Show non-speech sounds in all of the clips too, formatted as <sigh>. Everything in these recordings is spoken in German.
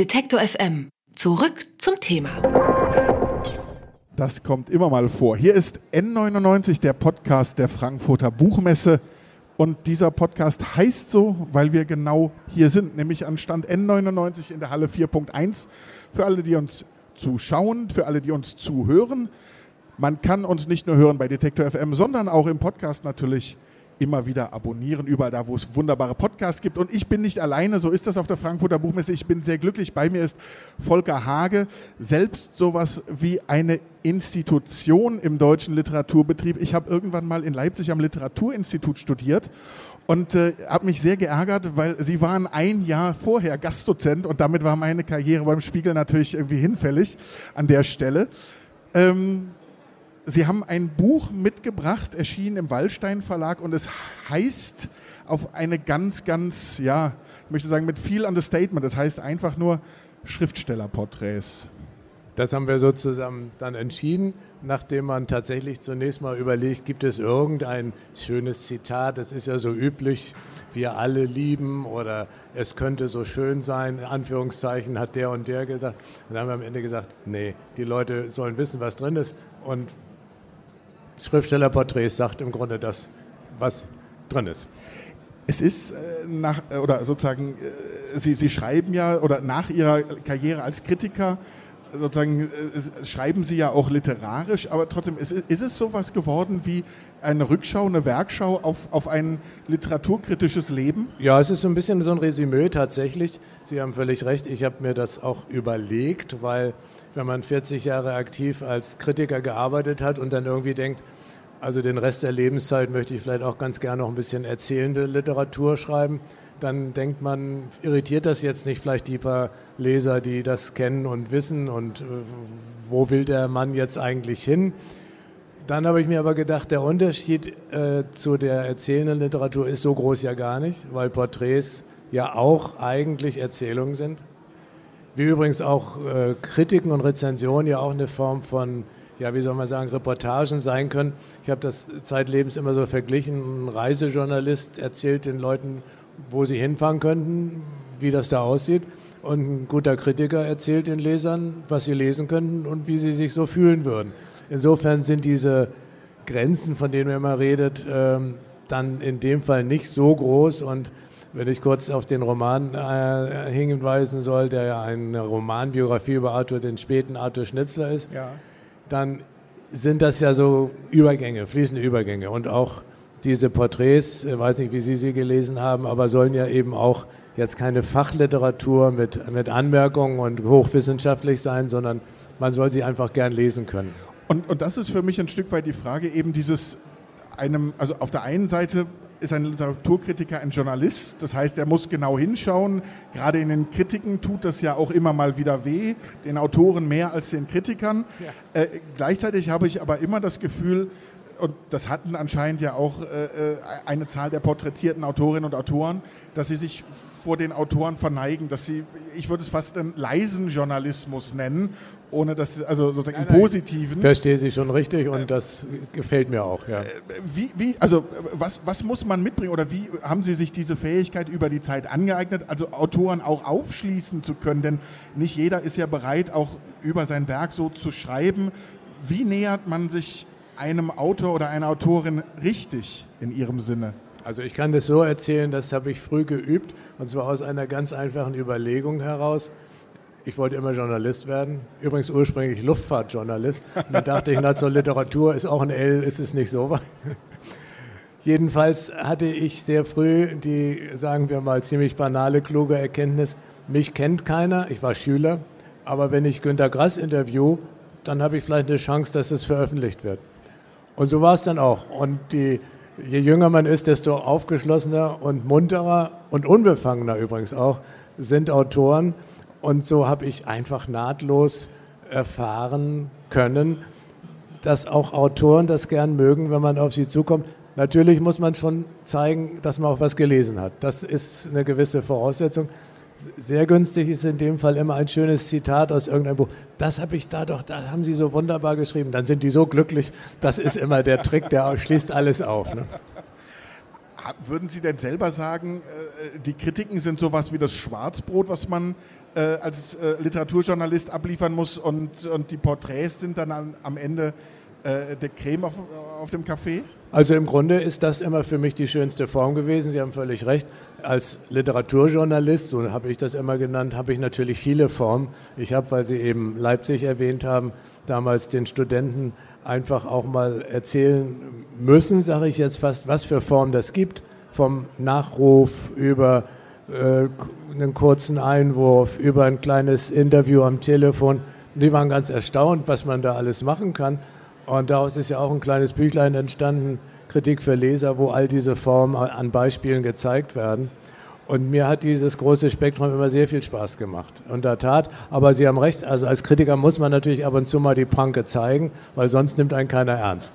Detektor FM. Zurück zum Thema. Das kommt immer mal vor. Hier ist N99, der Podcast der Frankfurter Buchmesse. Und dieser Podcast heißt so, weil wir genau hier sind, nämlich an Stand N99 in der Halle 4.1. Für alle, die uns zuschauen, für alle, die uns zuhören. Man kann uns nicht nur hören bei Detektor FM, sondern auch im Podcast natürlich immer wieder abonnieren, überall da, wo es wunderbare Podcasts gibt. Und ich bin nicht alleine, so ist das auf der Frankfurter Buchmesse. Ich bin sehr glücklich. Bei mir ist Volker Hage, selbst sowas wie eine Institution im deutschen Literaturbetrieb. Ich habe irgendwann mal in Leipzig am Literaturinstitut studiert und äh, habe mich sehr geärgert, weil sie waren ein Jahr vorher Gastdozent und damit war meine Karriere beim Spiegel natürlich irgendwie hinfällig an der Stelle. Ähm, Sie haben ein Buch mitgebracht, erschienen im Wallstein Verlag und es heißt auf eine ganz, ganz, ja, ich möchte sagen, mit viel Understatement. Das heißt einfach nur Schriftstellerporträts. Das haben wir so zusammen dann entschieden, nachdem man tatsächlich zunächst mal überlegt, gibt es irgendein schönes Zitat, das ist ja so üblich, wir alle lieben oder es könnte so schön sein, in Anführungszeichen hat der und der gesagt. Und dann haben wir am Ende gesagt, nee, die Leute sollen wissen, was drin ist und Schriftstellerporträts sagt im Grunde das, was drin ist. Es ist äh, nach, äh, oder sozusagen, äh, Sie, Sie schreiben ja, oder nach Ihrer Karriere als Kritiker, sozusagen, schreiben Sie ja auch literarisch, aber trotzdem, ist, ist es sowas geworden wie eine Rückschau, eine Werkschau auf, auf ein literaturkritisches Leben? Ja, es ist so ein bisschen so ein Resümee tatsächlich. Sie haben völlig recht, ich habe mir das auch überlegt, weil wenn man 40 Jahre aktiv als Kritiker gearbeitet hat und dann irgendwie denkt, also den Rest der Lebenszeit möchte ich vielleicht auch ganz gerne noch ein bisschen erzählende Literatur schreiben, dann denkt man, irritiert das jetzt nicht vielleicht die paar Leser, die das kennen und wissen und äh, wo will der Mann jetzt eigentlich hin? Dann habe ich mir aber gedacht, der Unterschied äh, zu der erzählenden Literatur ist so groß ja gar nicht, weil Porträts ja auch eigentlich Erzählungen sind. Wie übrigens auch äh, Kritiken und Rezensionen ja auch eine Form von, ja, wie soll man sagen, Reportagen sein können. Ich habe das zeitlebens immer so verglichen. Ein Reisejournalist erzählt den Leuten, wo sie hinfahren könnten, wie das da aussieht. Und ein guter Kritiker erzählt den Lesern, was sie lesen könnten und wie sie sich so fühlen würden. Insofern sind diese Grenzen, von denen man immer redet, ähm, dann in dem Fall nicht so groß und wenn ich kurz auf den Roman äh, hinweisen soll, der ja eine Romanbiografie über Arthur, den späten Arthur Schnitzler ist, ja. dann sind das ja so Übergänge, fließende Übergänge. Und auch diese Porträts, ich weiß nicht, wie Sie sie gelesen haben, aber sollen ja eben auch jetzt keine Fachliteratur mit, mit Anmerkungen und hochwissenschaftlich sein, sondern man soll sie einfach gern lesen können. Und, und das ist für mich ein Stück weit die Frage eben dieses einem, also auf der einen Seite ist ein Literaturkritiker ein Journalist. Das heißt, er muss genau hinschauen. Gerade in den Kritiken tut das ja auch immer mal wieder weh, den Autoren mehr als den Kritikern. Ja. Äh, gleichzeitig habe ich aber immer das Gefühl, und das hatten anscheinend ja auch äh, äh, eine Zahl der porträtierten Autorinnen und Autoren, dass sie sich vor den Autoren verneigen, dass sie, ich würde es fast einen leisen Journalismus nennen, ohne dass, also sozusagen nein, im Positiven. Verstehe Sie schon richtig und äh, das gefällt mir auch, ja. Äh, wie, wie, also was, was muss man mitbringen oder wie haben Sie sich diese Fähigkeit über die Zeit angeeignet, also Autoren auch aufschließen zu können? Denn nicht jeder ist ja bereit, auch über sein Werk so zu schreiben. Wie nähert man sich einem Autor oder einer Autorin richtig in ihrem Sinne? Also ich kann das so erzählen, das habe ich früh geübt und zwar aus einer ganz einfachen Überlegung heraus. Ich wollte immer Journalist werden, übrigens ursprünglich Luftfahrtjournalist. Dann dachte ich, na zur Literatur ist auch ein L, ist es nicht so. <laughs> Jedenfalls hatte ich sehr früh die, sagen wir mal, ziemlich banale, kluge Erkenntnis, mich kennt keiner, ich war Schüler, aber wenn ich Günter Grass interview, dann habe ich vielleicht eine Chance, dass es veröffentlicht wird. Und so war es dann auch. Und die, je jünger man ist, desto aufgeschlossener und munterer und unbefangener übrigens auch sind Autoren. Und so habe ich einfach nahtlos erfahren können, dass auch Autoren das gern mögen, wenn man auf sie zukommt. Natürlich muss man schon zeigen, dass man auch was gelesen hat. Das ist eine gewisse Voraussetzung. Sehr günstig ist in dem Fall immer ein schönes Zitat aus irgendeinem Buch. Das habe ich da doch, da haben Sie so wunderbar geschrieben. Dann sind die so glücklich. Das ist immer der Trick, der <laughs> schließt alles auf. Ne? Würden Sie denn selber sagen, äh, die Kritiken sind sowas wie das Schwarzbrot, was man äh, als äh, Literaturjournalist abliefern muss und, und die Porträts sind dann am, Ende äh, der Creme auf, auf dem Kaffee? Also im Grunde ist das immer für mich die schönste Form gewesen. Sie haben völlig recht. Als Literaturjournalist, so habe ich das immer genannt, habe ich natürlich viele Formen. Ich habe, weil Sie eben Leipzig erwähnt haben, damals den Studenten einfach auch mal erzählen müssen, sage ich jetzt fast, was für Formen das gibt. Vom Nachruf über äh, einen kurzen Einwurf, über ein kleines Interview am Telefon. Die waren ganz erstaunt, was man da alles machen kann. Und daraus ist ja auch ein kleines Büchlein entstanden, Kritik für Leser, wo all diese Formen an Beispielen gezeigt werden. Und mir hat dieses große Spektrum immer sehr viel Spaß gemacht. In der Tat, aber Sie haben recht, also als Kritiker muss man natürlich ab und zu mal die Pranke zeigen, weil sonst nimmt einen keiner ernst.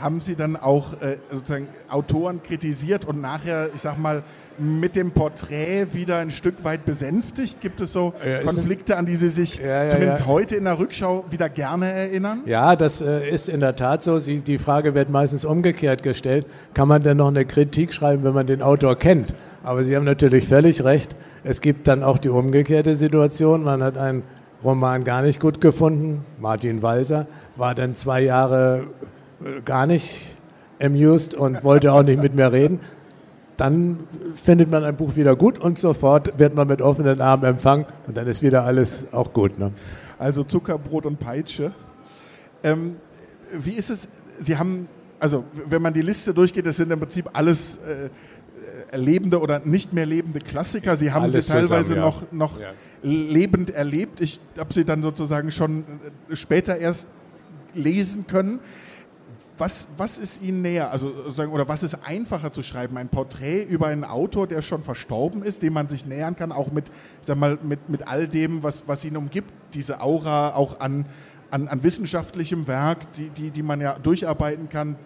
Haben Sie dann auch äh, sozusagen Autoren kritisiert und nachher, ich sag mal, mit dem Porträt wieder ein Stück weit besänftigt? Gibt es so ja, Konflikte, an die Sie sich ja, ja, zumindest heute in der Rückschau wieder gerne erinnern? Ja, das äh, ist in der Tat so. Sie, die Frage wird meistens umgekehrt gestellt. Kann man denn noch eine Kritik schreiben, wenn man den Autor kennt? Aber Sie haben natürlich völlig recht. Es gibt dann auch die umgekehrte Situation. Man hat einen Roman gar nicht gut gefunden. Martin Walser war dann zwei Jahre gar nicht amused und wollte auch nicht mit mir reden, dann findet man ein Buch wieder gut und sofort wird man mit offenen Armen empfangen und dann ist wieder alles auch gut. Ne? Also Zuckerbrot und Peitsche. Ähm, wie ist es? Sie haben, also wenn man die Liste durchgeht, das sind im Prinzip alles äh, lebende oder nicht mehr lebende Klassiker. Sie haben alles sie teilweise zusammen, ja. noch, noch ja. lebend erlebt. Ich habe sie dann sozusagen schon äh, später erst lesen können. Was, was ist Ihnen näher, also oder was ist einfacher zu schreiben? Ein Porträt über einen Autor, der schon verstorben ist, dem man sich nähern kann, auch mit, sag mal, mit, mit all dem, was, was ihn umgibt, diese Aura auch an, an, an wissenschaftlichem Werk, die, die, die man ja durcharbeiten kann,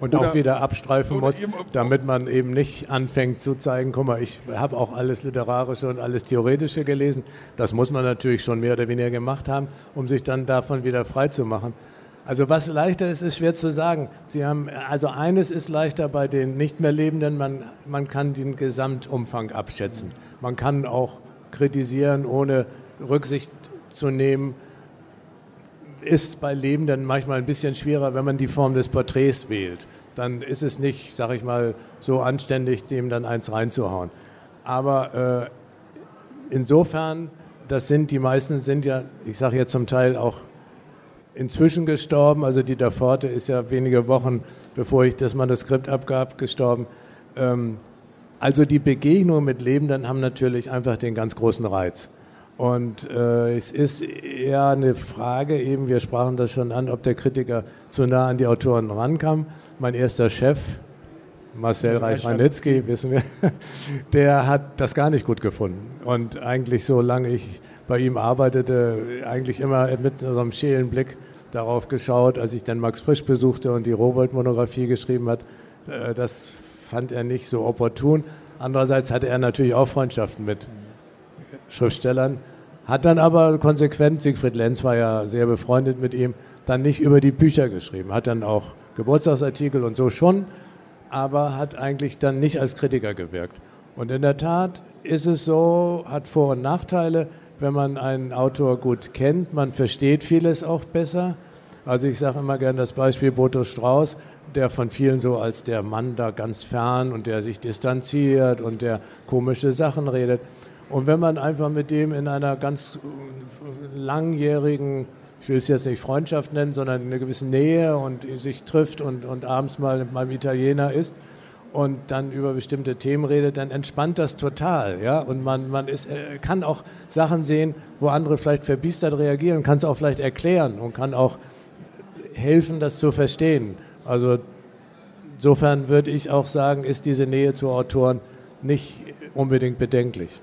und oder, auch wieder abstreifen muss, damit man eben nicht anfängt zu zeigen, guck mal, ich habe auch alles Literarische und alles Theoretische gelesen. Das muss man natürlich schon mehr oder weniger gemacht haben, um sich dann davon wieder frei zu machen. Also was leichter ist, ist schwer zu sagen. Sie haben, also eines ist leichter bei den nicht mehr Lebenden, man, man kann den Gesamtumfang abschätzen. Man kann auch kritisieren, ohne Rücksicht zu nehmen. Ist bei Lebenden manchmal ein bisschen schwerer, wenn man die Form des Porträts wählt. Dann ist es nicht, sag ich mal, so anständig, dem dann eins reinzuhauen. Aber äh, insofern, das sind die meisten sind ja, ich sage jetzt zum Teil auch inzwischen gestorben. Also Dieter Forte ist ja wenige Wochen, bevor ich das Manuskript abgab, gestorben. Ähm, also die Begegnungen mit Lebenden haben natürlich einfach den ganz großen Reiz. Und äh, es ist eher eine Frage, eben, wir sprachen das schon an, ob der Kritiker zu nah an die Autoren rankam. Mein erster Chef, Marcel Reich-Ranitzky, wissen wir, <laughs> der hat das gar nicht gut gefunden. Und eigentlich, solange ich bei ihm arbeitete, eigentlich immer mit so einem schälen Blick darauf geschaut, als ich dann Max Frisch besuchte und die Rowold-Monographie geschrieben hat. Äh, das fand er nicht so opportun. Andererseits hatte er natürlich auch Freundschaften mit Schriftstellern, hat dann aber konsequent, Siegfried Lenz war ja sehr befreundet mit ihm, dann nicht über die Bücher geschrieben, hat dann auch Geburtstagsartikel und so schon, aber hat eigentlich dann nicht als Kritiker gewirkt. Und in der Tat ist es so, hat Vor- und Nachteile wenn man einen Autor gut kennt. Man versteht vieles auch besser. Also ich sage immer gerne das Beispiel Boto Strauß, der von vielen so als der Mann da ganz fern und der sich distanziert und der komische Sachen redet. Und wenn man einfach mit dem in einer ganz langjährigen, ich will es jetzt nicht Freundschaft nennen, sondern in einer gewissen Nähe und sich trifft und, und abends mal mit meinem Italiener isst, und dann über bestimmte Themen redet, dann entspannt das total. Ja? Und man, man ist, äh, kann auch Sachen sehen, wo andere vielleicht verbiestert reagieren, kann es auch vielleicht erklären und kann auch helfen, das zu verstehen. Also insofern würde ich auch sagen, ist diese Nähe zu Autoren nicht unbedingt bedenklich.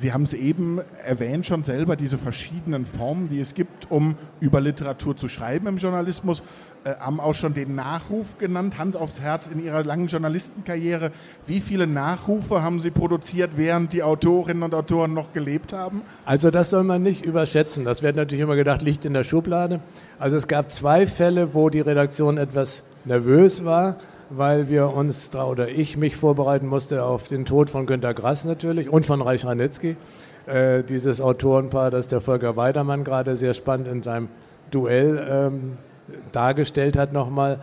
Sie haben es eben erwähnt schon selber, diese verschiedenen Formen, die es gibt, um über Literatur zu schreiben im Journalismus haben auch schon den Nachruf genannt, Hand aufs Herz in Ihrer langen Journalistenkarriere. Wie viele Nachrufe haben Sie produziert, während die Autorinnen und Autoren noch gelebt haben? Also das soll man nicht überschätzen. Das wird natürlich immer gedacht, liegt in der Schublade. Also es gab zwei Fälle, wo die Redaktion etwas nervös war, weil wir uns, oder ich mich vorbereiten musste auf den Tod von Günter Grass natürlich und von Reich Ranitzky. äh, dieses Autorenpaar, das der Volker Weidermann gerade sehr spannend in seinem Duell ähm, dargestellt hat, nochmal.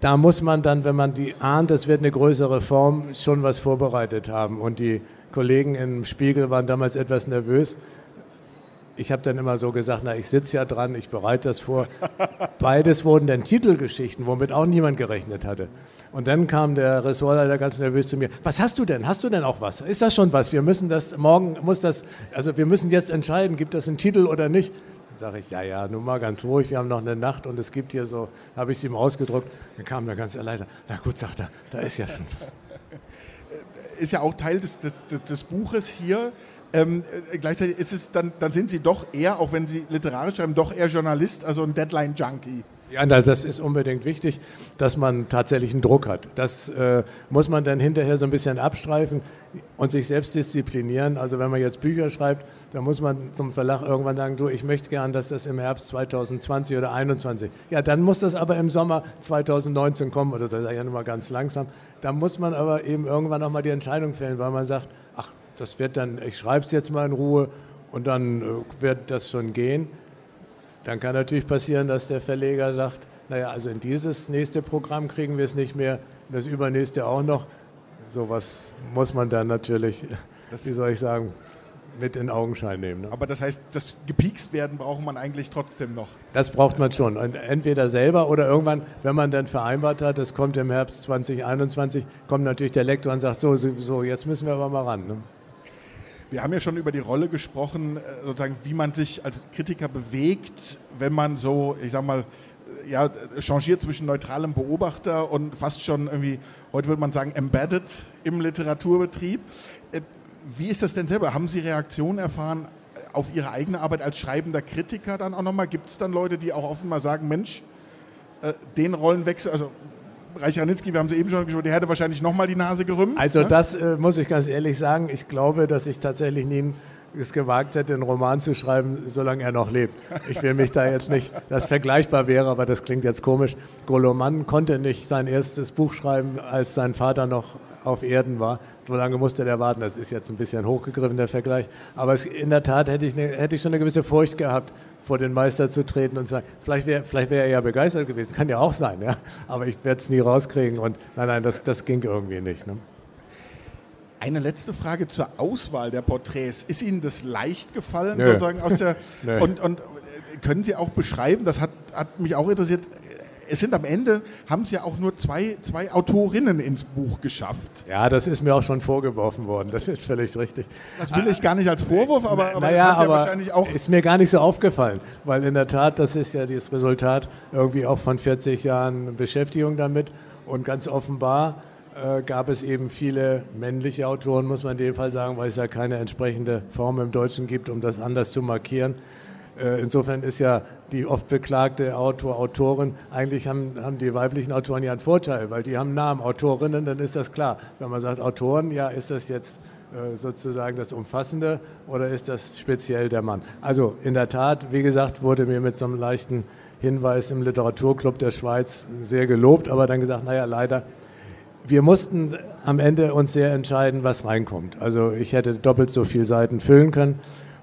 Da muss man dann, wenn man die ahnt, es wird eine größere Form, schon was vorbereitet haben. Und die Kollegen im Spiegel waren damals etwas nervös. Ich habe dann immer so gesagt, na, ich sitze ja dran, ich bereite das vor. <laughs> Beides wurden dann Titelgeschichten, womit auch niemand gerechnet hatte. Und dann kam der Ressortleiter ganz nervös zu mir. Was hast du denn? Hast du denn auch was? Ist das schon was? Wir müssen das, morgen muss das, also wir müssen jetzt entscheiden, gibt das einen Titel oder nicht? Sage ich, ja, ja, nun mal ganz ruhig, wir haben noch eine Nacht und es gibt hier so, habe ich es ihm ausgedruckt. Dann kam der ganze Leiter. Na gut, sagt er, da ist ja schon was ist ja auch Teil des, des, des Buches hier. Ähm, äh, gleichzeitig ist es dann, dann sind Sie doch eher, auch wenn Sie literarisch schreiben, doch eher Journalist, also ein Deadline-Junkie. Ja, das ist unbedingt wichtig, dass man tatsächlich einen Druck hat. Das äh, muss man dann hinterher so ein bisschen abstreifen und sich selbst disziplinieren. Also wenn man jetzt Bücher schreibt, dann muss man zum Verlag irgendwann sagen, du, ich möchte gern, dass das im Herbst 2020 oder 2021. Ja, dann muss das aber im Sommer 2019 kommen oder das ist ja nur mal ganz langsam. Da muss man aber eben irgendwann auch mal die Entscheidung fällen, weil man sagt, ach, das wird dann, ich schreibe es jetzt mal in Ruhe und dann äh, wird das schon gehen. Dann kann natürlich passieren, dass der Verleger sagt, naja, also in dieses nächste Programm kriegen wir es nicht mehr, das übernächste auch noch. Sowas muss man dann natürlich, das wie soll ich sagen, mit in Augenschein nehmen. Ne? Aber das heißt, das gepiekst werden braucht man eigentlich trotzdem noch. Das braucht man schon. Und entweder selber oder irgendwann, wenn man dann vereinbart hat, es kommt im Herbst 2021, kommt natürlich der Lektor und sagt, so, so jetzt müssen wir aber mal ran. Ne? Wir haben ja schon über die Rolle gesprochen, äh, sozusagen, wie man sich als Kritiker bewegt, wenn man so, ich sag mal, äh, ja, changiert zwischen neutralem Beobachter und fast schon irgendwie, heute würde man sagen, embedded im Literaturbetrieb. Äh, wie ist das denn selber? Haben Sie Reaktionen erfahren auf Ihre eigene Arbeit als schreibender Kritiker dann auch nochmal? Gibt es dann Leute, die auch offen mal sagen, Mensch, den Rollenwechsel, also Reich Ranitzky, wir haben sie eben schon gesprochen, der hätte wahrscheinlich nochmal die Nase gerümpft. Also ne? das äh, muss ich ganz ehrlich sagen. Ich glaube, dass ich tatsächlich nie es gewagt hätte, einen Roman zu schreiben, solange er noch lebt. Ich will mich da jetzt nicht, das vergleichbar wäre, aber das klingt jetzt komisch. Goloman konnte nicht sein erstes Buch schreiben, als sein Vater noch auf Erden war. So lange musste der warten. Das ist jetzt ein bisschen hochgegriffen, der Vergleich. Aber es, in der Tat hätte ich, eine, hätte ich schon eine gewisse Furcht gehabt, vor den Meister zu treten und zu sagen, vielleicht wäre vielleicht wär er ja begeistert gewesen. Kann ja auch sein, ja. Aber ich werde es nie rauskriegen. Und nein, nein, das, das ging irgendwie nicht. Ne? Eine letzte Frage zur Auswahl der Porträts. Ist Ihnen das leicht gefallen, Nö. sozusagen aus der <laughs> und, und können Sie auch beschreiben, das hat, hat mich auch interessiert, es sind am Ende, haben es ja auch nur zwei, zwei Autorinnen ins Buch geschafft. Ja, das ist mir auch schon vorgeworfen worden, das ist völlig richtig. Das will ich gar nicht als Vorwurf, aber, aber naja, das hat ja wahrscheinlich auch... ist mir gar nicht so aufgefallen, weil in der Tat, das ist ja das Resultat irgendwie auch von 40 Jahren Beschäftigung damit und ganz offenbar äh, gab es eben viele männliche Autoren, muss man in dem Fall sagen, weil es ja keine entsprechende Form im Deutschen gibt, um das anders zu markieren. Äh, insofern ist ja die oft beklagte Autor, Autorin, eigentlich haben, haben die weiblichen Autoren ja einen Vorteil, weil die haben Namen, Autorinnen, dann ist das klar. Wenn man sagt Autoren, ja, ist das jetzt äh, sozusagen das Umfassende oder ist das speziell der Mann? Also in der Tat, wie gesagt, wurde mir mit so einem leichten Hinweis im Literaturclub der Schweiz sehr gelobt, aber dann gesagt, naja, leider, wir mussten am Ende uns sehr entscheiden, was reinkommt. Also ich hätte doppelt so viele Seiten füllen können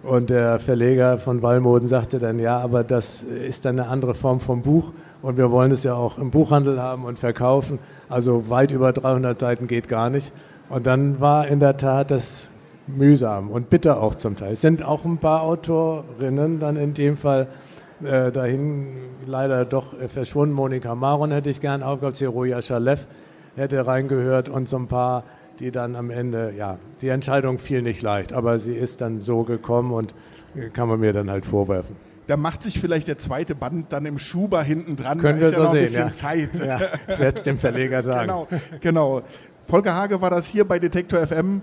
und der Verleger von Wallmoden sagte dann, ja, aber das ist dann eine andere Form vom Buch und wir wollen es ja auch im Buchhandel haben und verkaufen. Also weit über 300 Seiten geht gar nicht. Und dann war in der Tat das mühsam und bitter auch zum Teil. Es sind auch ein paar Autorinnen dann in dem Fall äh, dahin leider doch verschwunden. Monika Maron hätte ich gern aufgehabt, Zeroja Schalev hätte reingehört und so ein paar die dann am Ende, ja, die Entscheidung fiel nicht leicht, aber sie ist dann so gekommen und kann man mir dann halt vorwerfen. Da macht sich vielleicht der zweite Band dann im Schuber hinten dran. Können wir so ja sehen. Ein ja. Zeit. Ja, ich werde dem Verleger <laughs> sagen. Genau, genau. Volker Hage war das hier bei Detektor FM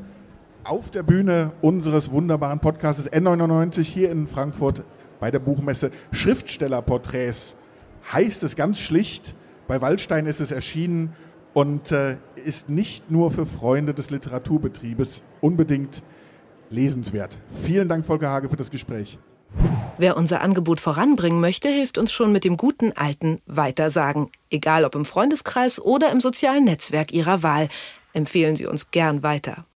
auf der Bühne unseres wunderbaren Podcasts N99 hier in Frankfurt bei der Buchmesse. Schriftstellerporträts heißt es ganz schlicht. Bei Waldstein ist es erschienen und äh, ist nicht nur für Freunde des Literaturbetriebes unbedingt lesenswert. Vielen Dank, Volker Hage, für das Gespräch. Wer unser Angebot voranbringen möchte, hilft uns schon mit dem guten alten Weitersagen. Egal ob im Freundeskreis oder im sozialen Netzwerk Ihrer Wahl. Empfehlen Sie uns gern weiter.